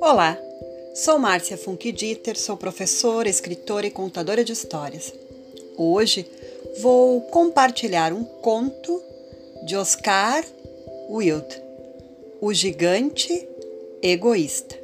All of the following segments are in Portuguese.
Olá, sou Márcia Funk Dieter, sou professora, escritora e contadora de histórias. Hoje vou compartilhar um conto de Oscar Wilde, O Gigante Egoísta.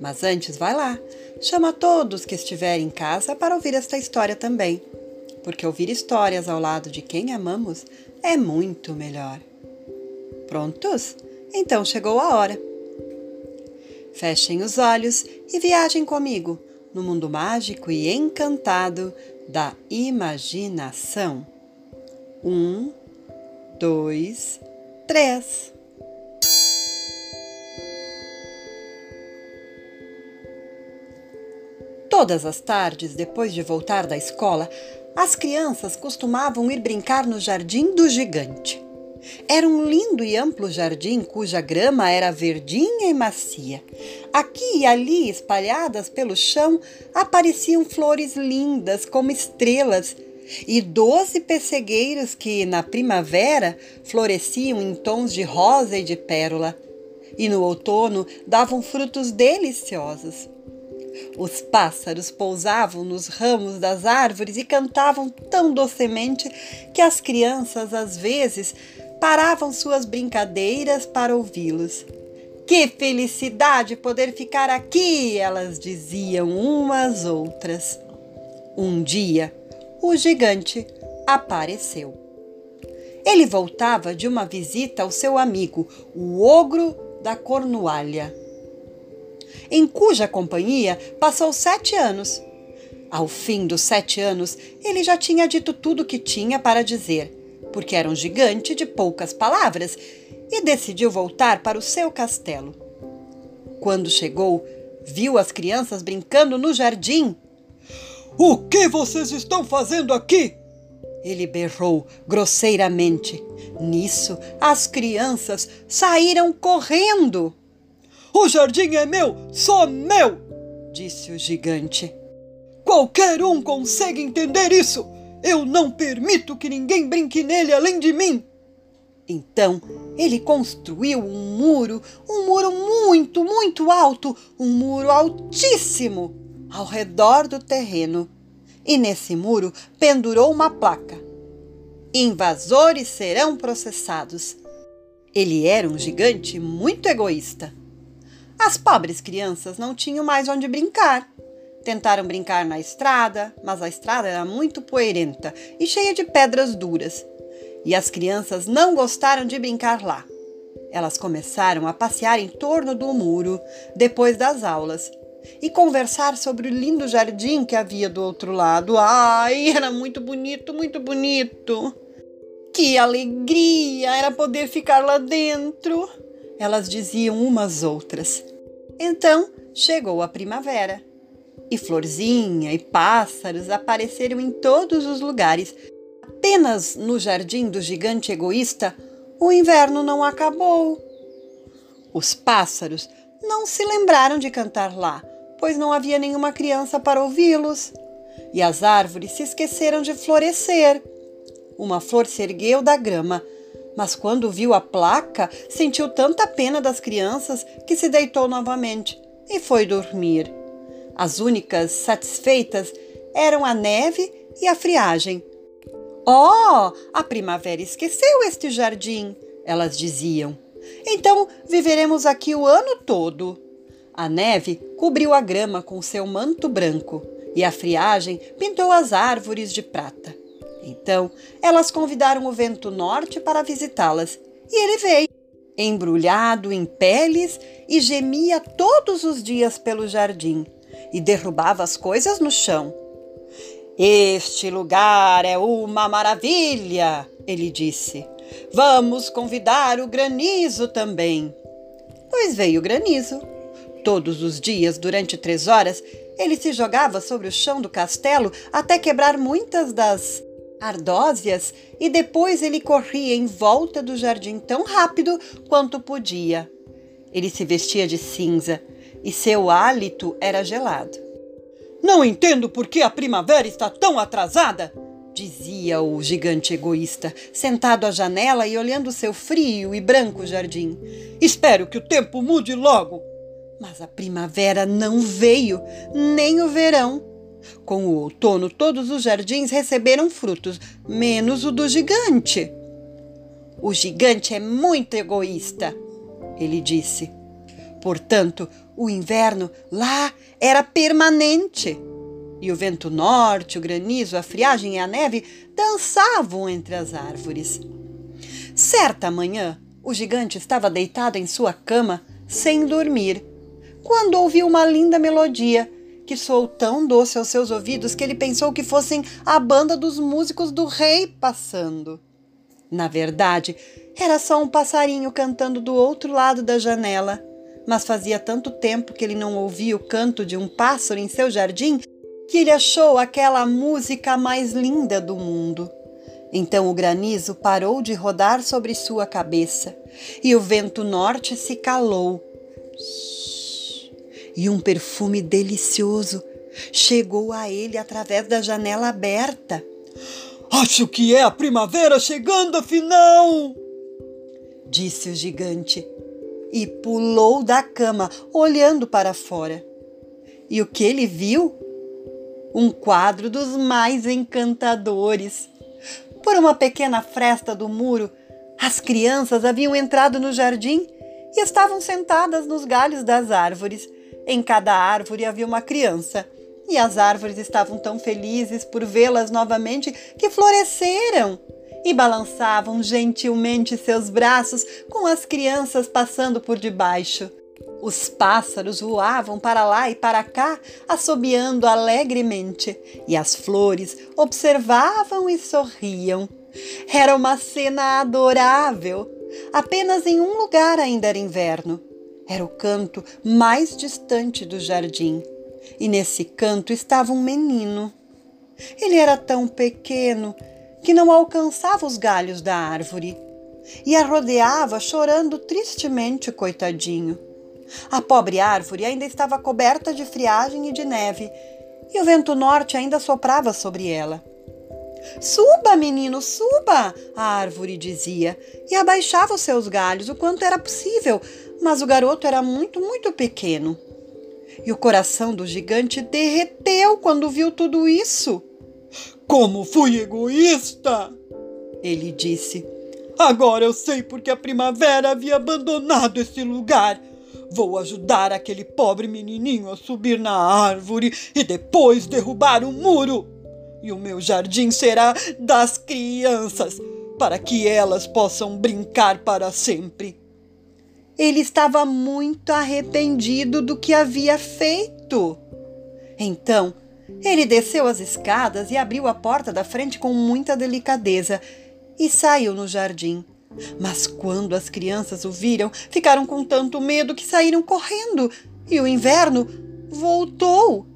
Mas antes, vai lá, chama todos que estiverem em casa para ouvir esta história também, porque ouvir histórias ao lado de quem amamos é muito melhor. Prontos? Então chegou a hora. Fechem os olhos e viajem comigo no mundo mágico e encantado da imaginação. Um, dois, três. Todas as tardes, depois de voltar da escola, as crianças costumavam ir brincar no jardim do gigante. Era um lindo e amplo jardim cuja grama era verdinha e macia. Aqui e ali, espalhadas pelo chão, apareciam flores lindas como estrelas e doze pessegueiros que, na primavera, floresciam em tons de rosa e de pérola, e no outono davam frutos deliciosos. Os pássaros pousavam nos ramos das árvores e cantavam tão docemente que as crianças, às vezes, paravam suas brincadeiras para ouvi-los. Que felicidade poder ficar aqui! Elas diziam umas outras. Um dia, o gigante apareceu. Ele voltava de uma visita ao seu amigo, o ogro da Cornualha, em cuja companhia passou sete anos. Ao fim dos sete anos, ele já tinha dito tudo o que tinha para dizer porque era um gigante de poucas palavras, e decidiu voltar para o seu castelo. Quando chegou, viu as crianças brincando no jardim. O que vocês estão fazendo aqui? Ele berrou grosseiramente. Nisso, as crianças saíram correndo. O jardim é meu, só meu, disse o gigante. Qualquer um consegue entender isso. Eu não permito que ninguém brinque nele além de mim. Então ele construiu um muro, um muro muito, muito alto, um muro altíssimo ao redor do terreno. E nesse muro pendurou uma placa: Invasores serão processados. Ele era um gigante muito egoísta. As pobres crianças não tinham mais onde brincar. Tentaram brincar na estrada, mas a estrada era muito poeirenta e cheia de pedras duras. E as crianças não gostaram de brincar lá. Elas começaram a passear em torno do muro depois das aulas e conversar sobre o lindo jardim que havia do outro lado. Ai, era muito bonito, muito bonito! Que alegria era poder ficar lá dentro! Elas diziam umas outras. Então chegou a primavera e florzinha e pássaros apareceram em todos os lugares. Apenas no jardim do gigante egoísta, o inverno não acabou. Os pássaros não se lembraram de cantar lá, pois não havia nenhuma criança para ouvi-los. E as árvores se esqueceram de florescer. Uma flor se ergueu da grama, mas quando viu a placa, sentiu tanta pena das crianças que se deitou novamente e foi dormir. As únicas satisfeitas eram a neve e a friagem. Oh, a primavera esqueceu este jardim, elas diziam. Então viveremos aqui o ano todo. A neve cobriu a grama com seu manto branco e a friagem pintou as árvores de prata. Então elas convidaram o vento norte para visitá-las e ele veio, embrulhado em peles e gemia todos os dias pelo jardim e derrubava as coisas no chão. Este lugar é uma maravilha, ele disse. Vamos convidar o granizo também. Pois veio o granizo. Todos os dias, durante três horas, ele se jogava sobre o chão do castelo até quebrar muitas das ardósias e depois ele corria em volta do jardim tão rápido quanto podia. Ele se vestia de cinza e seu hálito era gelado. Não entendo por que a primavera está tão atrasada, dizia o gigante egoísta, sentado à janela e olhando seu frio e branco jardim. Espero que o tempo mude logo. Mas a primavera não veio, nem o verão. Com o outono, todos os jardins receberam frutos, menos o do gigante. O gigante é muito egoísta, ele disse. Portanto, o inverno lá era permanente e o vento norte, o granizo, a friagem e a neve dançavam entre as árvores. Certa manhã, o gigante estava deitado em sua cama, sem dormir, quando ouviu uma linda melodia que soou tão doce aos seus ouvidos que ele pensou que fossem a banda dos músicos do rei passando. Na verdade, era só um passarinho cantando do outro lado da janela. Mas fazia tanto tempo que ele não ouvia o canto de um pássaro em seu jardim que ele achou aquela música mais linda do mundo. Então o granizo parou de rodar sobre sua cabeça e o vento norte se calou. E um perfume delicioso chegou a ele através da janela aberta. Acho que é a primavera chegando afinal! Disse o gigante e pulou da cama, olhando para fora. E o que ele viu um quadro dos mais encantadores. Por uma pequena fresta do muro, as crianças haviam entrado no jardim e estavam sentadas nos galhos das árvores. Em cada árvore havia uma criança, e as árvores estavam tão felizes por vê-las novamente que floresceram e balançavam gentilmente seus braços com as crianças passando por debaixo. Os pássaros voavam para lá e para cá, assobiando alegremente, e as flores observavam e sorriam. Era uma cena adorável. Apenas em um lugar ainda era inverno. Era o canto mais distante do jardim. E nesse canto estava um menino. Ele era tão pequeno que não alcançava os galhos da árvore e a rodeava chorando tristemente, coitadinho. A pobre árvore ainda estava coberta de friagem e de neve, e o vento norte ainda soprava sobre ela. Suba, menino, suba! A árvore dizia, e abaixava os seus galhos o quanto era possível, mas o garoto era muito, muito pequeno. E o coração do gigante derreteu quando viu tudo isso. Como fui egoísta! Ele disse. Agora eu sei porque a primavera havia abandonado esse lugar. Vou ajudar aquele pobre menininho a subir na árvore e depois derrubar o muro. E o meu jardim será das crianças, para que elas possam brincar para sempre. Ele estava muito arrependido do que havia feito. Então, ele desceu as escadas e abriu a porta da frente com muita delicadeza e saiu no jardim. Mas quando as crianças o viram, ficaram com tanto medo que saíram correndo e o inverno voltou.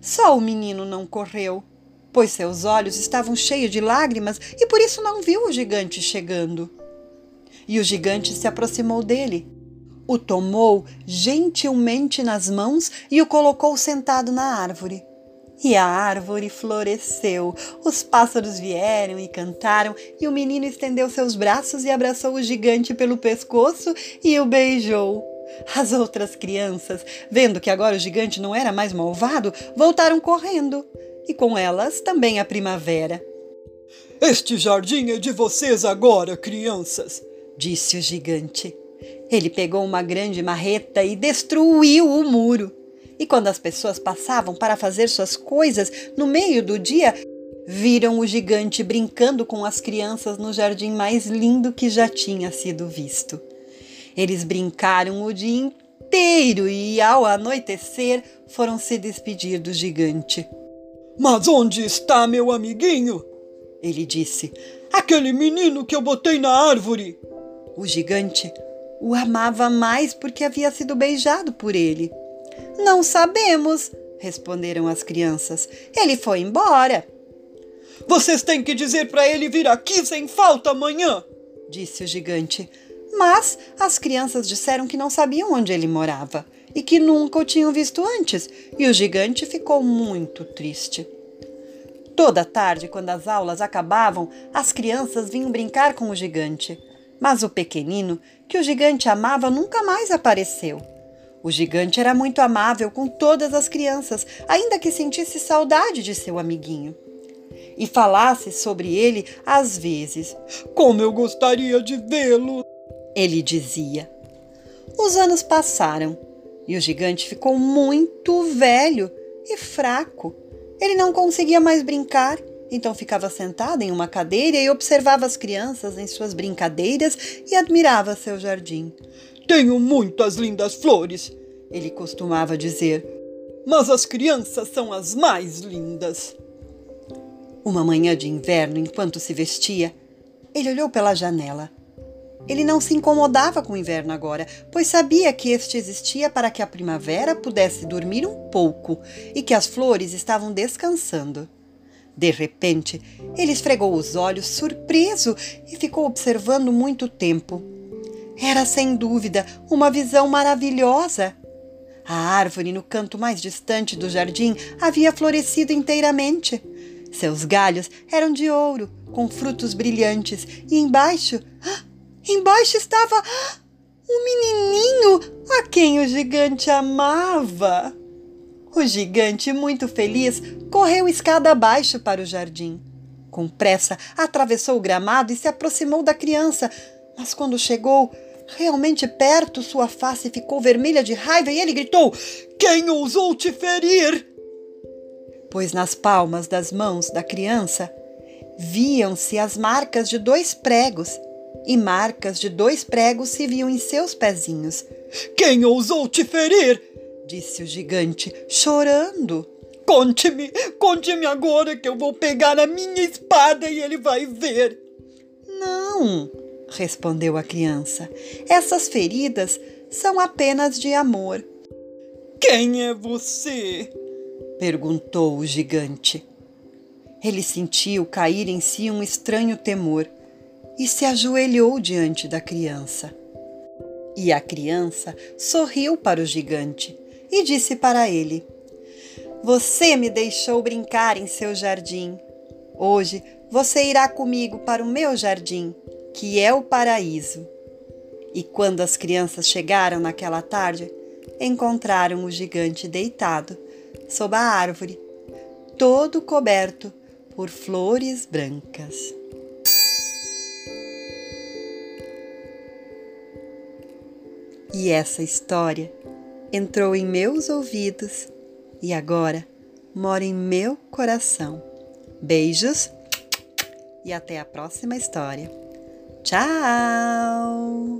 Só o menino não correu, pois seus olhos estavam cheios de lágrimas e por isso não viu o gigante chegando. E o gigante se aproximou dele, o tomou gentilmente nas mãos e o colocou sentado na árvore. E a árvore floresceu, os pássaros vieram e cantaram, e o menino estendeu seus braços e abraçou o gigante pelo pescoço e o beijou. As outras crianças, vendo que agora o gigante não era mais malvado, voltaram correndo, e com elas também a primavera. Este jardim é de vocês agora, crianças, disse o gigante. Ele pegou uma grande marreta e destruiu o muro. E quando as pessoas passavam para fazer suas coisas no meio do dia, viram o gigante brincando com as crianças no jardim mais lindo que já tinha sido visto. Eles brincaram o dia inteiro e, ao anoitecer, foram se despedir do gigante. Mas onde está meu amiguinho? Ele disse. Aquele menino que eu botei na árvore. O gigante o amava mais porque havia sido beijado por ele. Não sabemos, responderam as crianças. Ele foi embora. Vocês têm que dizer para ele vir aqui sem falta amanhã, disse o gigante. Mas as crianças disseram que não sabiam onde ele morava e que nunca o tinham visto antes, e o gigante ficou muito triste. Toda tarde, quando as aulas acabavam, as crianças vinham brincar com o gigante. Mas o pequenino, que o gigante amava, nunca mais apareceu. O gigante era muito amável com todas as crianças, ainda que sentisse saudade de seu amiguinho. E falasse sobre ele às vezes. Como eu gostaria de vê-lo! Ele dizia. Os anos passaram e o gigante ficou muito velho e fraco. Ele não conseguia mais brincar, então ficava sentado em uma cadeira e observava as crianças em suas brincadeiras e admirava seu jardim. Tenho muitas lindas flores, ele costumava dizer, mas as crianças são as mais lindas. Uma manhã de inverno, enquanto se vestia, ele olhou pela janela. Ele não se incomodava com o inverno agora, pois sabia que este existia para que a primavera pudesse dormir um pouco e que as flores estavam descansando. De repente, ele esfregou os olhos, surpreso, e ficou observando muito tempo. Era sem dúvida uma visão maravilhosa. A árvore no canto mais distante do jardim havia florescido inteiramente. Seus galhos eram de ouro, com frutos brilhantes, e embaixo ah, Embaixo estava um menininho a quem o gigante amava. O gigante, muito feliz, correu escada abaixo para o jardim. Com pressa, atravessou o gramado e se aproximou da criança, mas quando chegou realmente perto, sua face ficou vermelha de raiva e ele gritou: Quem ousou te ferir? Pois nas palmas das mãos da criança viam-se as marcas de dois pregos e marcas de dois pregos se viam em seus pezinhos. Quem ousou te ferir? disse o gigante, chorando. Conte-me, conte-me agora que eu vou pegar a minha espada e ele vai ver. Não, respondeu a criança. Essas feridas são apenas de amor. Quem é você? perguntou o gigante. Ele sentiu cair em si um estranho temor e se ajoelhou diante da criança. E a criança sorriu para o gigante e disse para ele: Você me deixou brincar em seu jardim. Hoje você irá comigo para o meu jardim, que é o paraíso. E quando as crianças chegaram naquela tarde, encontraram o gigante deitado sob a árvore, todo coberto por flores brancas. E essa história entrou em meus ouvidos e agora mora em meu coração. Beijos e até a próxima história. Chao.